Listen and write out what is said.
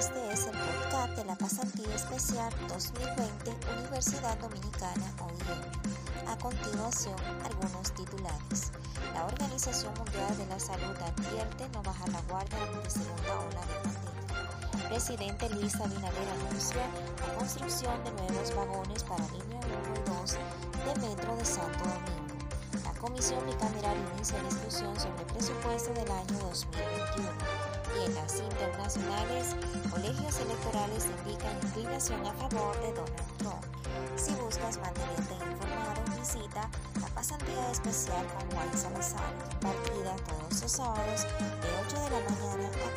Este es el podcast de la Pasantía Especial 2020 Universidad Dominicana OIM. A continuación, algunos titulares. La Organización Mundial de la Salud advierte no bajar la guardia ante segunda ola de pandemia. Presidente Luis Abinader anuncia la construcción de nuevos vagones para línea 1 y 2 de Metro de Santo Domingo. La Comisión Bicameral inicia discusión sobre el presupuesto del año 2021 y en las internacionales, colegios electorales indican inclinación a favor de Donald Trump. Si buscas mantenerte informado, visita la pasantía especial con Juan Salazar, partida todos los sábados de 8 de la mañana a